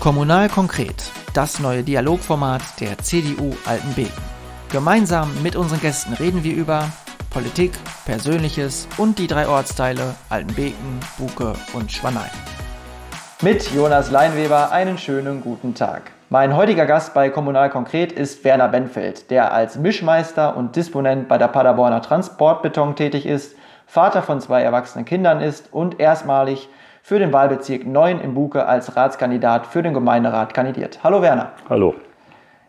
Kommunal konkret, das neue Dialogformat der CDU Altenbeken. Gemeinsam mit unseren Gästen reden wir über Politik, Persönliches und die drei Ortsteile Altenbeken, Buke und Schwanein. Mit Jonas Leinweber einen schönen guten Tag. Mein heutiger Gast bei Kommunal Konkret ist Werner Benfeld, der als Mischmeister und Disponent bei der Paderborner Transportbeton tätig ist, Vater von zwei erwachsenen Kindern ist und erstmalig für den Wahlbezirk 9 in Buke als Ratskandidat für den Gemeinderat kandidiert. Hallo Werner. Hallo.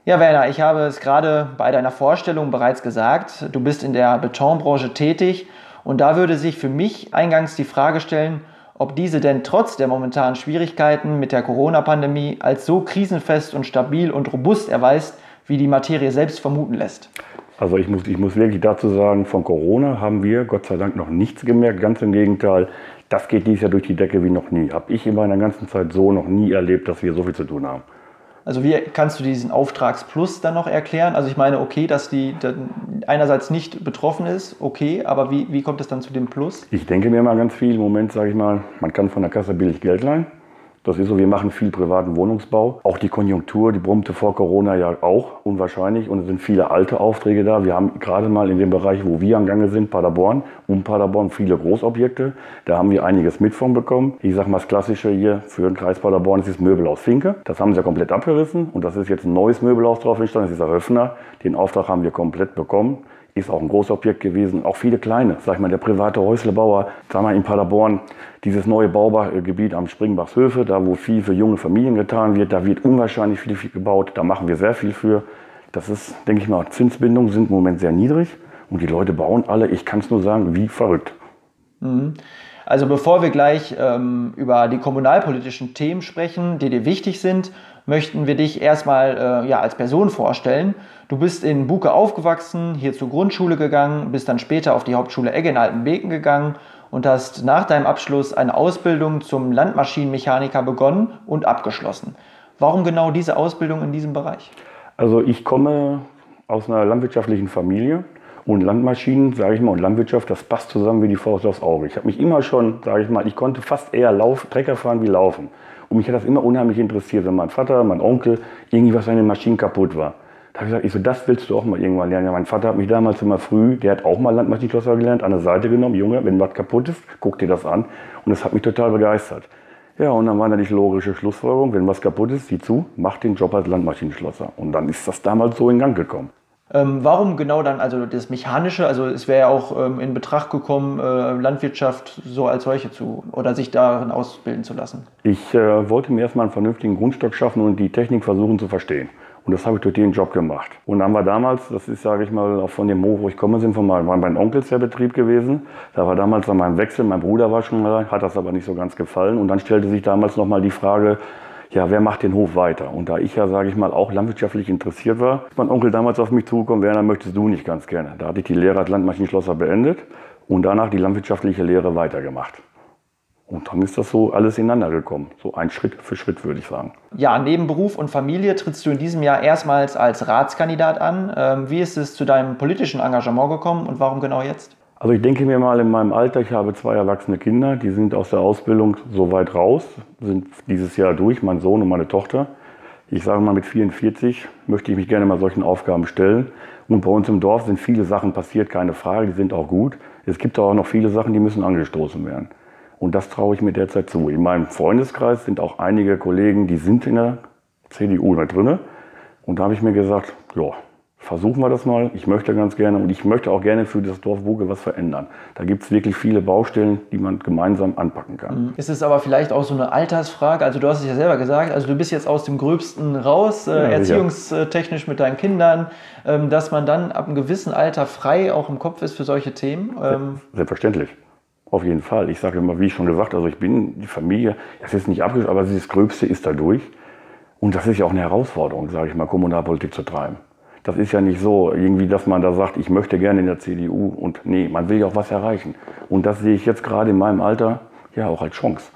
Ja, Werner, ich habe es gerade bei deiner Vorstellung bereits gesagt. Du bist in der Betonbranche tätig und da würde sich für mich eingangs die Frage stellen, ob diese denn trotz der momentanen Schwierigkeiten mit der Corona-Pandemie als so krisenfest und stabil und robust erweist, wie die Materie selbst vermuten lässt. Also ich muss, ich muss wirklich dazu sagen, von Corona haben wir Gott sei Dank noch nichts gemerkt. Ganz im Gegenteil, das geht dieses Jahr durch die Decke wie noch nie. Habe ich in meiner ganzen Zeit so noch nie erlebt, dass wir so viel zu tun haben. Also wie kannst du diesen Auftragsplus dann noch erklären? Also ich meine, okay, dass die einerseits nicht betroffen ist, okay, aber wie, wie kommt es dann zu dem Plus? Ich denke mir mal ganz viel. Im Moment sage ich mal, man kann von der Kasse billig Geld leihen. Das ist so, wir machen viel privaten Wohnungsbau. Auch die Konjunktur, die brummte vor Corona ja auch unwahrscheinlich und es sind viele alte Aufträge da. Wir haben gerade mal in dem Bereich, wo wir am Gange sind, Paderborn, um Paderborn viele Großobjekte. Da haben wir einiges mit von bekommen. Ich sage mal, das Klassische hier für den Kreis Paderborn ist das Möbelhaus Finke. Das haben sie ja komplett abgerissen und das ist jetzt ein neues Möbelhaus drauf entstanden. Das ist der Höfner. Den Auftrag haben wir komplett bekommen ist auch ein Großobjekt gewesen, auch viele kleine. Sag ich mal, der private Häuslebauer, sag mal in Paderborn, dieses neue Baugebiet am Springbachshöfe, da wo viel für junge Familien getan wird, da wird unwahrscheinlich viel, viel gebaut, da machen wir sehr viel für. Das ist, denke ich mal, Zinsbindungen sind im Moment sehr niedrig und die Leute bauen alle, ich kann es nur sagen, wie verrückt. Mhm. Also bevor wir gleich ähm, über die kommunalpolitischen Themen sprechen, die dir wichtig sind, möchten wir dich erstmal äh, ja, als Person vorstellen. Du bist in Buke aufgewachsen, hier zur Grundschule gegangen, bist dann später auf die Hauptschule Egge in Altenbeken gegangen und hast nach deinem Abschluss eine Ausbildung zum Landmaschinenmechaniker begonnen und abgeschlossen. Warum genau diese Ausbildung in diesem Bereich? Also ich komme aus einer landwirtschaftlichen Familie und Landmaschinen, sage ich mal, und Landwirtschaft, das passt zusammen wie die Faust aufs Auge. Ich habe mich immer schon, sage ich mal, ich konnte fast eher Lauf, Trecker fahren wie laufen. Und mich hat das immer unheimlich interessiert, wenn mein Vater, mein Onkel, irgendwie was an den Maschinen kaputt war. Da habe ich gesagt, ich so, das willst du auch mal irgendwann lernen. Ja, mein Vater hat mich damals immer früh, der hat auch mal Landmaschinenschlosser gelernt, an der Seite genommen, Junge, wenn was kaputt ist, guck dir das an. Und das hat mich total begeistert. Ja, und dann war die logische Schlussfolgerung, wenn was kaputt ist, sieh zu, mach den Job als Landmaschinenschlosser. Und dann ist das damals so in Gang gekommen. Ähm, warum genau dann also das Mechanische? Also es wäre ja auch ähm, in Betracht gekommen, äh, Landwirtschaft so als solche zu oder sich darin ausbilden zu lassen. Ich äh, wollte mir erstmal einen vernünftigen Grundstock schaffen und die Technik versuchen zu verstehen. Und das habe ich durch den Job gemacht. Und dann war damals, das ist, sage ich mal, auch von dem Hof, wo ich komme, sind von meinem, meinem Onkels der Betrieb gewesen. Da war damals an meinem Wechsel, mein Bruder war schon mal, hat das aber nicht so ganz gefallen. Und dann stellte sich damals nochmal die Frage, ja, wer macht den Hof weiter? Und da ich ja, sage ich mal, auch landwirtschaftlich interessiert war, ist mein Onkel damals auf mich zugekommen, Werner, möchtest du nicht ganz gerne. Da hatte ich die Lehre als Landmaschinenschlosser beendet und danach die landwirtschaftliche Lehre weitergemacht. Und dann ist das so alles ineinander gekommen. So ein Schritt für Schritt, würde ich sagen. Ja, neben Beruf und Familie trittst du in diesem Jahr erstmals als Ratskandidat an. Ähm, wie ist es zu deinem politischen Engagement gekommen und warum genau jetzt? Also ich denke mir mal in meinem Alter, ich habe zwei erwachsene Kinder, die sind aus der Ausbildung so weit raus, sind dieses Jahr durch, mein Sohn und meine Tochter. Ich sage mal, mit 44 möchte ich mich gerne mal solchen Aufgaben stellen. Und bei uns im Dorf sind viele Sachen passiert, keine Frage, die sind auch gut. Es gibt auch noch viele Sachen, die müssen angestoßen werden. Und das traue ich mir derzeit zu. In meinem Freundeskreis sind auch einige Kollegen, die sind in der CDU mit drinne. Und da habe ich mir gesagt, ja, versuchen wir das mal. Ich möchte ganz gerne und ich möchte auch gerne für das Dorf Buge was verändern. Da gibt es wirklich viele Baustellen, die man gemeinsam anpacken kann. Mhm. Ist es aber vielleicht auch so eine Altersfrage? Also du hast es ja selber gesagt, also du bist jetzt aus dem Gröbsten raus, äh, ja, erziehungstechnisch mit deinen Kindern, ähm, dass man dann ab einem gewissen Alter frei auch im Kopf ist für solche Themen. Ähm Selbstverständlich. Auf jeden Fall. Ich sage immer, wie ich schon gesagt, also ich bin die Familie, das ist nicht abgeschlossen, aber das Gröbste ist dadurch. Und das ist ja auch eine Herausforderung, sage ich mal, Kommunalpolitik zu treiben. Das ist ja nicht so, irgendwie, dass man da sagt, ich möchte gerne in der CDU und nee, man will ja auch was erreichen. Und das sehe ich jetzt gerade in meinem Alter ja auch als Chance,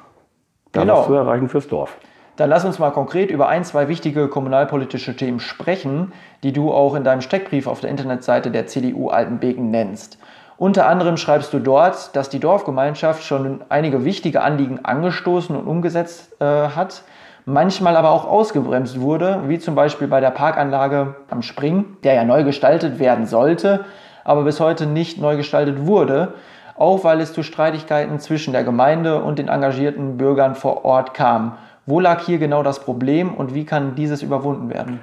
da genau. was zu erreichen fürs Dorf. Dann lass uns mal konkret über ein, zwei wichtige kommunalpolitische Themen sprechen, die du auch in deinem Steckbrief auf der Internetseite der CDU Altenbeken nennst. Unter anderem schreibst du dort, dass die Dorfgemeinschaft schon einige wichtige Anliegen angestoßen und umgesetzt äh, hat. Manchmal aber auch ausgebremst wurde, wie zum Beispiel bei der Parkanlage am Spring, der ja neu gestaltet werden sollte, aber bis heute nicht neu gestaltet wurde, auch weil es zu Streitigkeiten zwischen der Gemeinde und den engagierten Bürgern vor Ort kam. Wo lag hier genau das Problem und wie kann dieses überwunden werden?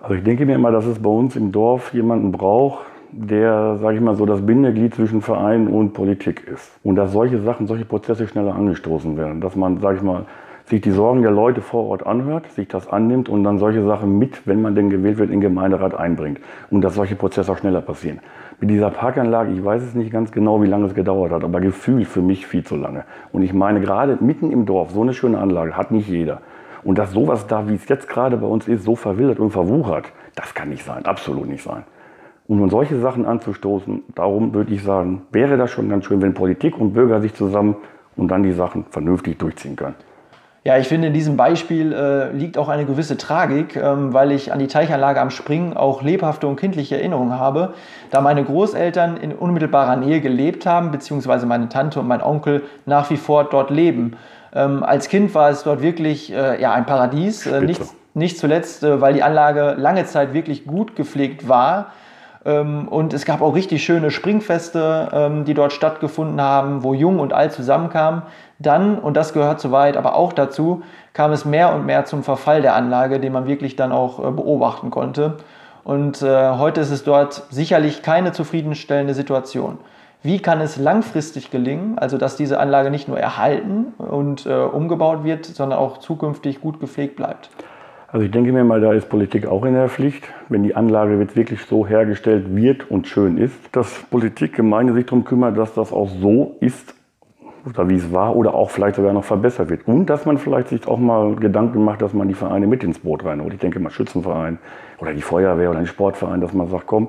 Also ich denke mir immer, dass es bei uns im Dorf jemanden braucht, der, sage ich mal, so das Bindeglied zwischen Verein und Politik ist. Und dass solche Sachen, solche Prozesse schneller angestoßen werden. Dass man, sage ich mal, sich die Sorgen der Leute vor Ort anhört, sich das annimmt und dann solche Sachen mit, wenn man denn gewählt wird, in den Gemeinderat einbringt. Und dass solche Prozesse auch schneller passieren. Mit dieser Parkanlage, ich weiß es nicht ganz genau, wie lange es gedauert hat, aber Gefühl für mich viel zu lange. Und ich meine, gerade mitten im Dorf, so eine schöne Anlage hat nicht jeder. Und dass sowas da, wie es jetzt gerade bei uns ist, so verwildert und verwuchert, das kann nicht sein, absolut nicht sein. Um nun solche Sachen anzustoßen, darum würde ich sagen, wäre das schon ganz schön, wenn Politik und Bürger sich zusammen und dann die Sachen vernünftig durchziehen können. Ja, ich finde, in diesem Beispiel äh, liegt auch eine gewisse Tragik, ähm, weil ich an die Teichanlage am Springen auch lebhafte und kindliche Erinnerungen habe, da meine Großeltern in unmittelbarer Nähe gelebt haben, beziehungsweise meine Tante und mein Onkel nach wie vor dort leben. Ähm, als Kind war es dort wirklich äh, ja, ein Paradies, äh, nicht, nicht zuletzt, äh, weil die Anlage lange Zeit wirklich gut gepflegt war ähm, und es gab auch richtig schöne Springfeste, ähm, die dort stattgefunden haben, wo Jung und Alt zusammenkamen. Dann, und das gehört soweit aber auch dazu, kam es mehr und mehr zum Verfall der Anlage, den man wirklich dann auch äh, beobachten konnte. Und äh, heute ist es dort sicherlich keine zufriedenstellende Situation. Wie kann es langfristig gelingen, also dass diese Anlage nicht nur erhalten und äh, umgebaut wird, sondern auch zukünftig gut gepflegt bleibt? Also ich denke mir mal, da ist Politik auch in der Pflicht, wenn die Anlage jetzt wirklich so hergestellt wird und schön ist, dass Politik, Gemeinde sich darum kümmert, dass das auch so ist, oder wie es war, oder auch vielleicht sogar noch verbessert wird. Und dass man vielleicht sich auch mal Gedanken macht, dass man die Vereine mit ins Boot reinholt. Ich denke mal Schützenverein oder die Feuerwehr oder ein Sportverein, dass man sagt, komm,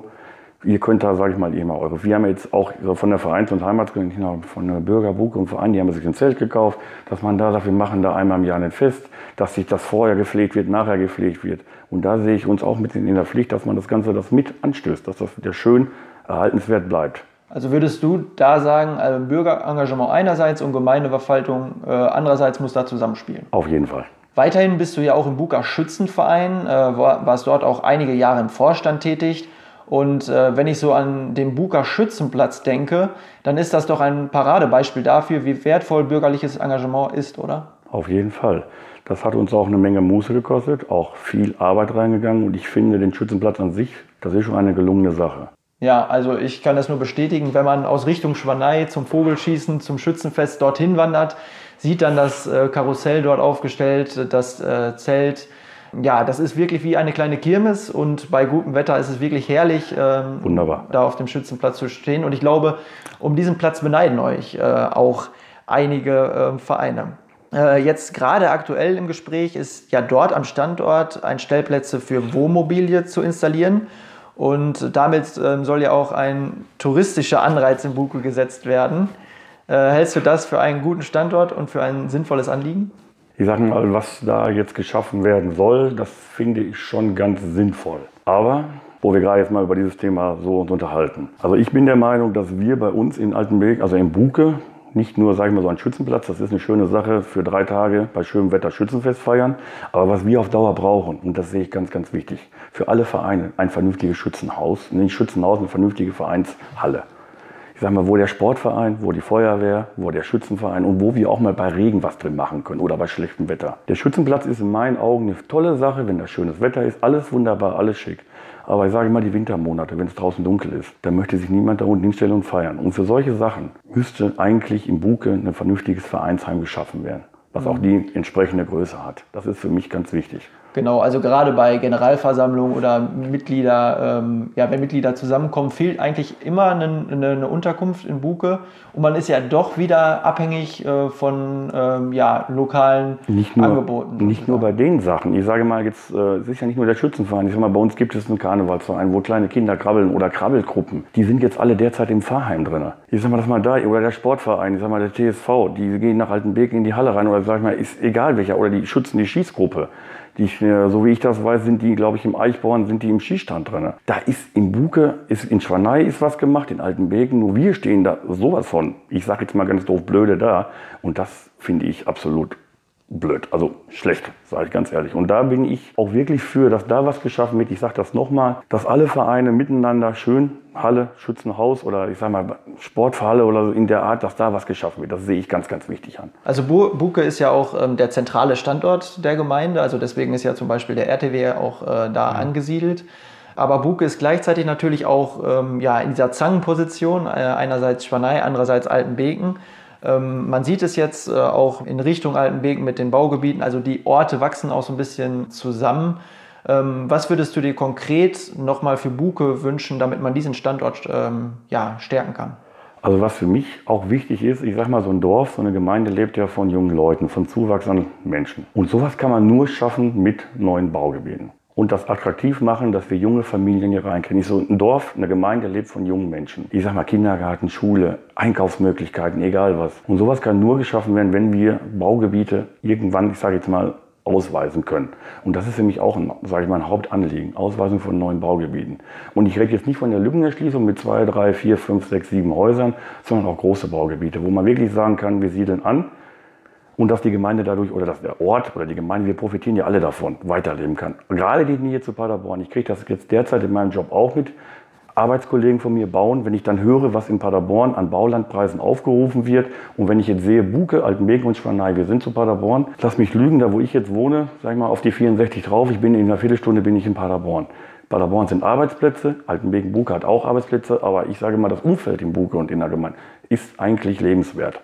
ihr könnt da, sage ich mal, ihr mal eure. Wir haben jetzt auch von der Vereins- und Heimatskirche, von der Bürgerbuche und Verein, die haben sich ein Zelt gekauft, dass man da sagt, wir machen da einmal im Jahr ein Fest, dass sich das vorher gepflegt wird, nachher gepflegt wird. Und da sehe ich uns auch mit in der Pflicht, dass man das Ganze das mit anstößt, dass das wieder schön erhaltenswert bleibt. Also würdest du da sagen, also Bürgerengagement einerseits und Gemeindeverwaltung äh, andererseits muss da zusammenspielen? Auf jeden Fall. Weiterhin bist du ja auch im Buka Schützenverein, äh, warst dort auch einige Jahre im Vorstand tätig. Und äh, wenn ich so an den Buka Schützenplatz denke, dann ist das doch ein Paradebeispiel dafür, wie wertvoll bürgerliches Engagement ist, oder? Auf jeden Fall. Das hat uns auch eine Menge Muße gekostet, auch viel Arbeit reingegangen. Und ich finde den Schützenplatz an sich, das ist schon eine gelungene Sache. Ja, also ich kann das nur bestätigen, wenn man aus Richtung Schwanei zum Vogelschießen, zum Schützenfest dorthin wandert, sieht dann das äh, Karussell dort aufgestellt, das äh, Zelt, ja, das ist wirklich wie eine kleine Kirmes und bei gutem Wetter ist es wirklich herrlich, ähm, Wunderbar. da auf dem Schützenplatz zu stehen. Und ich glaube, um diesen Platz beneiden euch äh, auch einige äh, Vereine. Äh, jetzt gerade aktuell im Gespräch ist ja dort am Standort ein Stellplätze für Wohnmobilie zu installieren. Und damit ähm, soll ja auch ein touristischer Anreiz in Buku gesetzt werden. Äh, hältst du das für einen guten Standort und für ein sinnvolles Anliegen? ich sage mal, was da jetzt geschaffen werden soll, das finde ich schon ganz sinnvoll. Aber wo wir gerade jetzt mal über dieses Thema so uns unterhalten. Also ich bin der Meinung, dass wir bei uns in Altenberg, also in Buke, nicht nur, sage ich mal, so ein Schützenplatz, das ist eine schöne Sache für drei Tage bei schönem Wetter Schützenfest feiern. Aber was wir auf Dauer brauchen, und das sehe ich ganz, ganz wichtig, für alle Vereine ein vernünftiges Schützenhaus, nicht Schützenhaus, eine vernünftige Vereinshalle ich sag mal, wo der Sportverein, wo die Feuerwehr, wo der Schützenverein und wo wir auch mal bei Regen was drin machen können oder bei schlechtem Wetter. Der Schützenplatz ist in meinen Augen eine tolle Sache, wenn da schönes Wetter ist, alles wunderbar, alles schick. Aber ich sage mal, die Wintermonate, wenn es draußen dunkel ist, da möchte sich niemand da unten hinstellen und feiern. Und für solche Sachen müsste eigentlich im Buke ein vernünftiges Vereinsheim geschaffen werden, was auch die entsprechende Größe hat. Das ist für mich ganz wichtig. Genau, also gerade bei Generalversammlungen oder Mitglieder, ähm, ja, wenn Mitglieder zusammenkommen, fehlt eigentlich immer eine, eine, Unterkunft in Buke und man ist ja doch wieder abhängig äh, von ähm, ja, lokalen nicht nur, Angeboten. Nicht nur bei den Sachen. Ich sage mal jetzt, äh, es ist ja nicht nur der Schützenverein. Ich sage mal, bei uns gibt es einen Karnevalsverein, wo kleine Kinder krabbeln oder Krabbelgruppen. Die sind jetzt alle derzeit im Fahrheim drin. Ich sage mal, das mal da, oder der Sportverein, ich sage mal, der TSV, die gehen nach Altenbek in die Halle rein oder sag ich mal, ist egal welcher, oder die schützen die Schießgruppe. Die, so wie ich das weiß, sind die, glaube ich, im Eichborn, sind die im Skistand drin. Da ist in Buke, ist, in Schwanei ist was gemacht, in Altenbeken, nur wir stehen da sowas von, ich sage jetzt mal ganz doof, blöde da. Und das finde ich absolut blöd, also schlecht, sage ich ganz ehrlich. Und da bin ich auch wirklich für, dass da was geschaffen wird. Ich sage das nochmal, dass alle Vereine miteinander schön Halle, Schützenhaus oder ich sage mal Sporthalle oder so in der Art, dass da was geschaffen wird. Das sehe ich ganz, ganz wichtig an. Also Buke ist ja auch ähm, der zentrale Standort der Gemeinde. Also deswegen ist ja zum Beispiel der RTW auch äh, da ja. angesiedelt. Aber Buke ist gleichzeitig natürlich auch ähm, ja, in dieser Zangenposition, äh, einerseits Spanei, andererseits Altenbeken. Ähm, man sieht es jetzt äh, auch in Richtung Altenbeken mit den Baugebieten, also die Orte wachsen auch so ein bisschen zusammen. Ähm, was würdest du dir konkret nochmal für Buke wünschen, damit man diesen Standort ähm, ja, stärken kann? Also was für mich auch wichtig ist, ich sag mal, so ein Dorf, so eine Gemeinde lebt ja von jungen Leuten, von zuwachsenden Menschen. Und sowas kann man nur schaffen mit neuen Baugebieten und das attraktiv machen, dass wir junge Familien hier reinkriegen. so ein Dorf, eine Gemeinde lebt von jungen Menschen. Ich sag mal Kindergarten, Schule, Einkaufsmöglichkeiten, egal was. Und sowas kann nur geschaffen werden, wenn wir Baugebiete irgendwann, ich sage jetzt mal, ausweisen können. Und das ist für mich auch sage ich mal, ein Hauptanliegen, Ausweisung von neuen Baugebieten. Und ich rede jetzt nicht von der Lückenerschließung mit zwei, drei, vier, fünf, sechs, sieben Häusern, sondern auch große Baugebiete, wo man wirklich sagen kann, wir siedeln an, und dass die Gemeinde dadurch oder dass der Ort oder die Gemeinde, wir profitieren ja alle davon, weiterleben kann. Gerade die Nähe zu Paderborn. Ich kriege das jetzt derzeit in meinem Job auch mit. Arbeitskollegen von mir bauen, wenn ich dann höre, was in Paderborn an Baulandpreisen aufgerufen wird und wenn ich jetzt sehe, Buke, Altenbeken und Schwanei, wir sind zu Paderborn, lass mich lügen, da wo ich jetzt wohne, sag ich mal auf die 64 drauf, ich bin in einer Viertelstunde bin ich in Paderborn. Paderborn sind Arbeitsplätze, Altenbeken, Buke hat auch Arbeitsplätze, aber ich sage mal, das Umfeld in Buke und in der Gemeinde ist eigentlich lebenswert.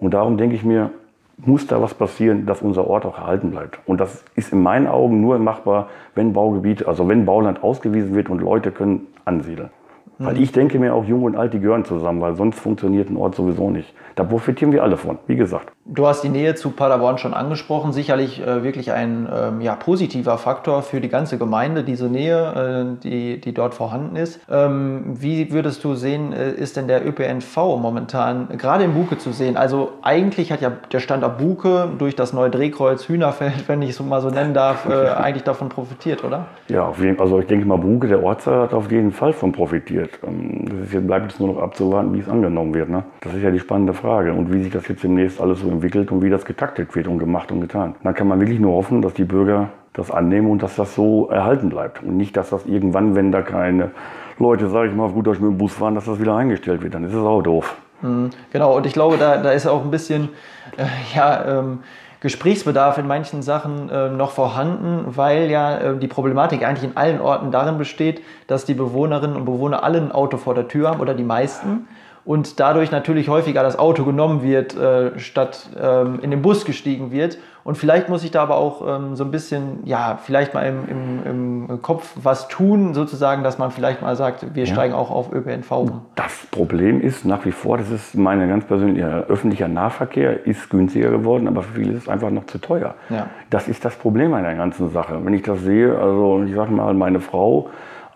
Und darum denke ich mir, muss da was passieren, dass unser Ort auch erhalten bleibt. Und das ist in meinen Augen nur machbar, wenn Baugebiete, also wenn Bauland ausgewiesen wird und Leute können ansiedeln. Weil mhm. ich denke mir auch, Jung und Alt, die gehören zusammen, weil sonst funktioniert ein Ort sowieso nicht. Da profitieren wir alle von, wie gesagt. Du hast die Nähe zu Paderborn schon angesprochen. Sicherlich äh, wirklich ein ähm, ja, positiver Faktor für die ganze Gemeinde, diese Nähe, äh, die, die dort vorhanden ist. Ähm, wie würdest du sehen, äh, ist denn der ÖPNV momentan gerade in Buke zu sehen? Also eigentlich hat ja der Standort Buke durch das neue Drehkreuz Hühnerfeld, wenn ich es mal so nennen darf, äh, eigentlich davon profitiert, oder? Ja, also ich denke mal, Buke, der Ortsteil hat auf jeden Fall von profitiert. Ähm, das ist jetzt, bleibt jetzt nur noch abzuwarten, wie es angenommen wird. Ne? Das ist ja die spannende Frage und wie sich das jetzt demnächst alles so entwickelt und wie das getaktet wird und gemacht und getan. Dann kann man wirklich nur hoffen, dass die Bürger das annehmen und dass das so erhalten bleibt. Und nicht, dass das irgendwann, wenn da keine Leute, sage ich mal, auf gut Deutsch mit dem Bus fahren, dass das wieder eingestellt wird. Dann ist es auch doof. Mhm, genau, und ich glaube, da, da ist auch ein bisschen, äh, ja, ähm, Gesprächsbedarf in manchen Sachen äh, noch vorhanden, weil ja äh, die Problematik eigentlich in allen Orten darin besteht, dass die Bewohnerinnen und Bewohner alle ein Auto vor der Tür haben oder die meisten und dadurch natürlich häufiger das Auto genommen wird, äh, statt ähm, in den Bus gestiegen wird. Und vielleicht muss ich da aber auch ähm, so ein bisschen, ja, vielleicht mal im, im, im, Kopf was tun, sozusagen, dass man vielleicht mal sagt, wir ja. steigen auch auf ÖPNV um. Das Problem ist nach wie vor, das ist meine ganz persönliche, öffentlicher Nahverkehr ist günstiger geworden, aber für viele ist es einfach noch zu teuer. Ja. Das ist das Problem an der ganzen Sache. Wenn ich das sehe, also ich sage mal, meine Frau,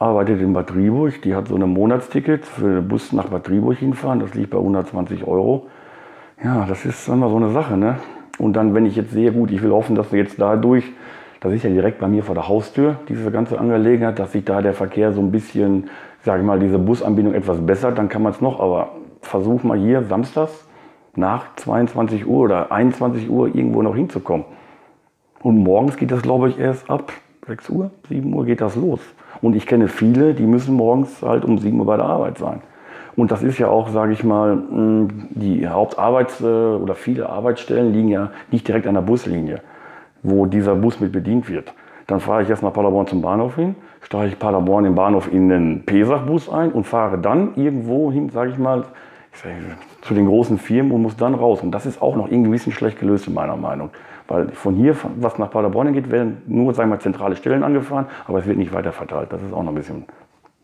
arbeitet in Bad Driburg. Die hat so ein Monatsticket für den Bus nach Bad Driburg hinfahren. Das liegt bei 120 Euro. Ja, das ist immer so eine Sache. Ne? Und dann, wenn ich jetzt sehe, gut, ich will hoffen, dass jetzt dadurch, das ist ja direkt bei mir vor der Haustür, diese ganze Angelegenheit, dass sich da der Verkehr so ein bisschen, sage ich mal, diese Busanbindung etwas bessert, dann kann man es noch. Aber versuch mal hier samstags nach 22 Uhr oder 21 Uhr irgendwo noch hinzukommen. Und morgens geht das, glaube ich, erst ab 6 Uhr, 7 Uhr geht das los. Und ich kenne viele, die müssen morgens halt um 7 Uhr bei der Arbeit sein. Und das ist ja auch, sage ich mal, mm, die Hauptarbeits- äh, oder viele Arbeitsstellen liegen ja nicht direkt an der Buslinie, wo dieser Bus mit bedient wird. Dann fahre ich erst nach Paderborn zum Bahnhof hin, steige ich Paderborn im Bahnhof in den Pesach-Bus ein und fahre dann irgendwo hin, sage ich mal, zu den großen Firmen und muss dann raus. Und das ist auch noch irgendwie ein bisschen schlecht gelöst in meiner Meinung. Weil von hier, was nach Paderborn geht, werden nur sagen wir, zentrale Stellen angefahren, aber es wird nicht weiter verteilt. Das ist auch noch ein bisschen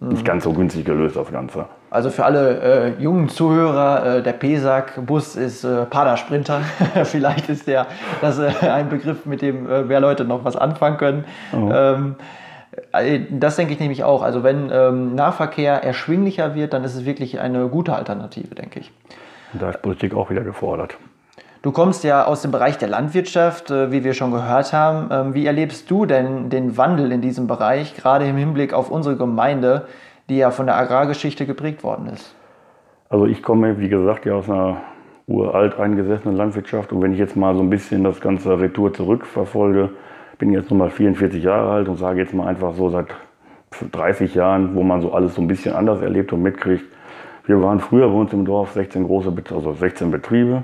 mhm. nicht ganz so günstig gelöst, das Ganze. Also für alle äh, jungen Zuhörer, äh, der PESAG-Bus ist äh, Padersprinter. Vielleicht ist der, das äh, ein Begriff, mit dem äh, mehr Leute noch was anfangen können. Oh. Ähm, äh, das denke ich nämlich auch. Also wenn ähm, Nahverkehr erschwinglicher wird, dann ist es wirklich eine gute Alternative, denke ich. Und da ist Politik auch wieder gefordert. Du kommst ja aus dem Bereich der Landwirtschaft, äh, wie wir schon gehört haben. Ähm, wie erlebst du denn den Wandel in diesem Bereich, gerade im Hinblick auf unsere Gemeinde, die ja von der Agrargeschichte geprägt worden ist? Also ich komme, wie gesagt, ja aus einer uralt eingesessene Landwirtschaft. Und wenn ich jetzt mal so ein bisschen das ganze Retour zurückverfolge, bin jetzt nun mal 44 Jahre alt und sage jetzt mal einfach so seit 30 Jahren, wo man so alles so ein bisschen anders erlebt und mitkriegt. Wir waren früher bei uns im Dorf 16 große, also 16 Betriebe.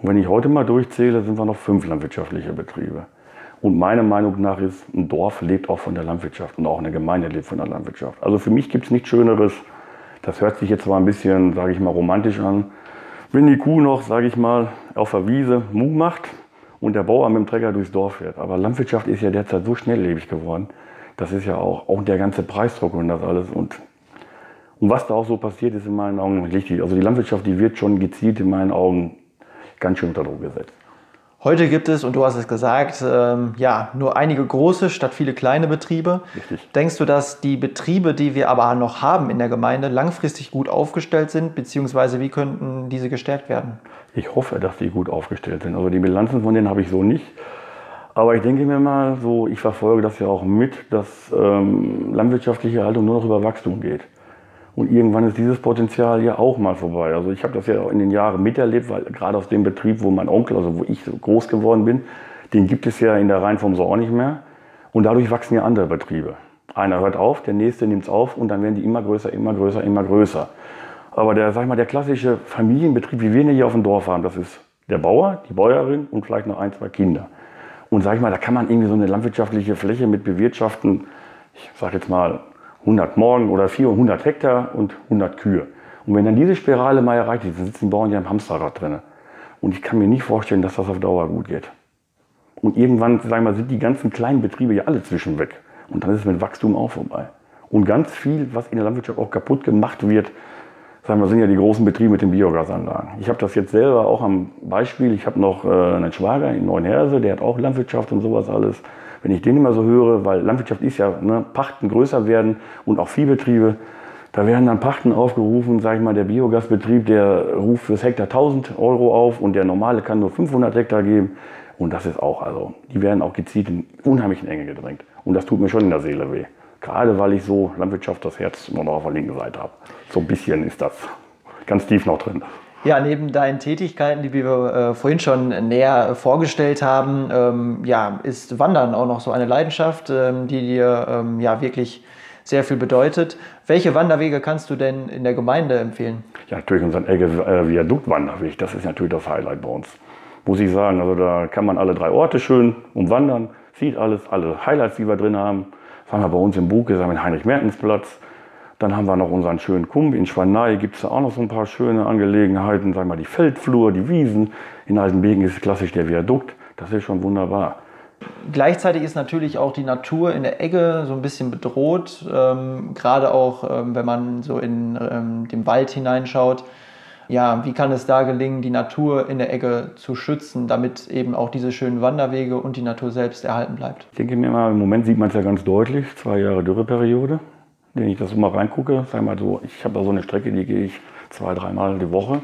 Und wenn ich heute mal durchzähle, sind wir noch fünf landwirtschaftliche Betriebe. Und meiner Meinung nach ist, ein Dorf lebt auch von der Landwirtschaft und auch eine Gemeinde lebt von der Landwirtschaft. Also für mich gibt es nichts Schöneres. Das hört sich jetzt zwar ein bisschen, sage ich mal, romantisch an. Wenn die Kuh noch, sage ich mal, auf der Wiese Mu macht und der Bauer mit dem Trecker durchs Dorf fährt. Aber Landwirtschaft ist ja derzeit so schnelllebig geworden. Das ist ja auch, auch der ganze Preisdruck und das alles. Und, und was da auch so passiert, ist in meinen Augen richtig. Also die Landwirtschaft, die wird schon gezielt in meinen Augen ganz schön unter Druck gesetzt. Heute gibt es, und du hast es gesagt, ähm, ja, nur einige große statt viele kleine Betriebe. Richtig. Denkst du, dass die Betriebe, die wir aber noch haben in der Gemeinde, langfristig gut aufgestellt sind, beziehungsweise wie könnten diese gestärkt werden? Ich hoffe, dass die gut aufgestellt sind. Also die Bilanzen von denen habe ich so nicht. Aber ich denke mir mal, so, ich verfolge das ja auch mit, dass ähm, landwirtschaftliche Haltung nur noch über Wachstum geht. Und irgendwann ist dieses Potenzial ja auch mal vorbei. Also ich habe das ja in den Jahren miterlebt, weil gerade aus dem Betrieb, wo mein Onkel, also wo ich groß geworden bin, den gibt es ja in der Rheinform so auch nicht mehr. Und dadurch wachsen ja andere Betriebe. Einer hört auf, der nächste nimmt es auf und dann werden die immer größer, immer größer, immer größer. Aber der, sag ich mal, der klassische Familienbetrieb, wie wir hier auf dem Dorf haben, das ist der Bauer, die Bäuerin und vielleicht noch ein, zwei Kinder. Und sag ich mal, da kann man irgendwie so eine landwirtschaftliche Fläche mit bewirtschaften, ich sag jetzt mal 100 Morgen oder 400 Hektar und 100 Kühe. Und wenn dann diese Spirale mal erreicht ist, dann sitzen Bauern ja im Hamsterrad drin. Und ich kann mir nicht vorstellen, dass das auf Dauer gut geht. Und irgendwann, sagen wir mal, sind die ganzen kleinen Betriebe ja alle zwischen weg. Und dann ist es mit Wachstum auch vorbei. Und ganz viel, was in der Landwirtschaft auch kaputt gemacht wird, sagen wir, sind ja die großen Betriebe mit den Biogasanlagen. Ich habe das jetzt selber auch am Beispiel. Ich habe noch äh, einen Schwager in Neuenherse, der hat auch Landwirtschaft und sowas alles wenn ich den immer so höre, weil Landwirtschaft ist ja, ne, Pachten größer werden und auch Viehbetriebe, da werden dann Pachten aufgerufen, sage ich mal, der Biogasbetrieb, der ruft fürs Hektar 1000 Euro auf und der normale kann nur 500 Hektar geben. Und das ist auch, also, die werden auch gezielt in unheimlichen Enge gedrängt. Und das tut mir schon in der Seele weh. Gerade weil ich so Landwirtschaft das Herz nur noch auf der linken Seite habe. So ein bisschen ist das ganz tief noch drin. Ja, neben deinen Tätigkeiten, die wir äh, vorhin schon näher vorgestellt haben, ähm, ja, ist Wandern auch noch so eine Leidenschaft, ähm, die dir ähm, ja wirklich sehr viel bedeutet. Welche Wanderwege kannst du denn in der Gemeinde empfehlen? Ja, natürlich unseren Egge äh, Viadukt-Wanderweg. Das ist natürlich das Highlight bei uns. Muss ich sagen. Also da kann man alle drei Orte schön umwandern, sieht alles, alle Highlights, die wir drin haben. Das haben wir bei uns im Buch, ist am Heinrich-Mertens-Platz. Dann haben wir noch unseren schönen Kump. In Schwanei gibt es da auch noch so ein paar schöne Angelegenheiten. Sagen wir mal die Feldflur, die Wiesen. In Altenbeken ist klassisch der Viadukt. Das ist schon wunderbar. Gleichzeitig ist natürlich auch die Natur in der Ecke so ein bisschen bedroht. Ähm, gerade auch, ähm, wenn man so in ähm, den Wald hineinschaut. Ja, wie kann es da gelingen, die Natur in der Ecke zu schützen, damit eben auch diese schönen Wanderwege und die Natur selbst erhalten bleibt? Ich denke mir mal, im Moment sieht man es ja ganz deutlich. Zwei Jahre Dürreperiode wenn ich das so mal reingucke, sag mal so, ich habe da so eine Strecke, die gehe ich zwei, dreimal die Woche.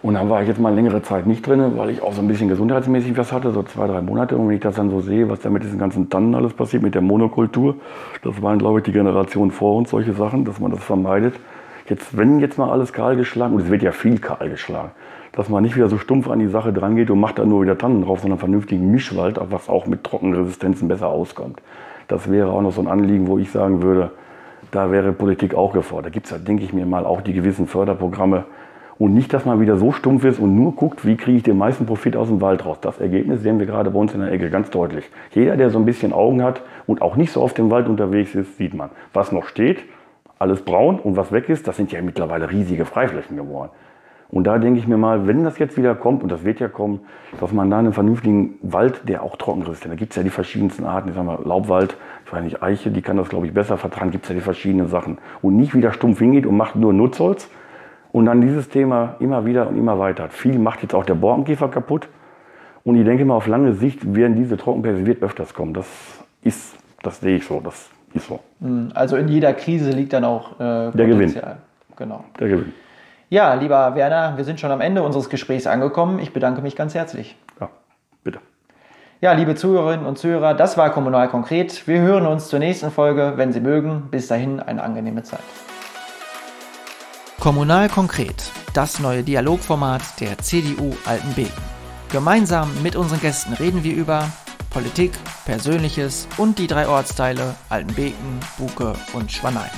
Und dann war ich jetzt mal längere Zeit nicht drin, weil ich auch so ein bisschen gesundheitsmäßig was hatte, so zwei, drei Monate. Und wenn ich das dann so sehe, was da mit diesen ganzen Tannen alles passiert, mit der Monokultur, das waren, glaube ich, die Generationen vor uns, solche Sachen, dass man das vermeidet. Jetzt, wenn jetzt mal alles kahl geschlagen, und es wird ja viel kahl geschlagen, dass man nicht wieder so stumpf an die Sache drangeht und macht dann nur wieder Tannen drauf, sondern vernünftigen Mischwald, was auch mit Trockenresistenzen besser auskommt. Das wäre auch noch so ein Anliegen, wo ich sagen würde, da wäre Politik auch gefordert. Da gibt es ja, denke ich mir mal, auch die gewissen Förderprogramme. Und nicht, dass man wieder so stumpf ist und nur guckt, wie kriege ich den meisten Profit aus dem Wald raus. Das Ergebnis sehen wir gerade bei uns in der Ecke ganz deutlich. Jeder, der so ein bisschen Augen hat und auch nicht so oft im Wald unterwegs ist, sieht man. Was noch steht, alles braun und was weg ist, das sind ja mittlerweile riesige Freiflächen geworden. Und da denke ich mir mal, wenn das jetzt wieder kommt, und das wird ja kommen, dass man da einen vernünftigen Wald, der auch trocken ist, denn da gibt es ja die verschiedensten Arten, ich sag mal Laubwald, ich weiß nicht, Eiche, die kann das glaube ich besser vertragen, gibt es ja die verschiedenen Sachen. Und nicht wieder stumpf hingeht und macht nur Nutzholz und dann dieses Thema immer wieder und immer weiter. Viel macht jetzt auch der Borkenkäfer kaputt. Und ich denke mal, auf lange Sicht werden diese Trockenpässe wird öfters kommen. Das ist, das sehe ich so, das ist so. Hm, also in jeder Krise liegt dann auch äh, der Gewinn. Genau. Der Gewinn. Ja, lieber Werner, wir sind schon am Ende unseres Gesprächs angekommen. Ich bedanke mich ganz herzlich. Ja, bitte. Ja, liebe Zuhörerinnen und Zuhörer, das war Kommunal Konkret. Wir hören uns zur nächsten Folge, wenn Sie mögen. Bis dahin eine angenehme Zeit. Kommunal Konkret das neue Dialogformat der CDU Altenbeken. Gemeinsam mit unseren Gästen reden wir über Politik, Persönliches und die drei Ortsteile Altenbeken, Buke und Schwanein.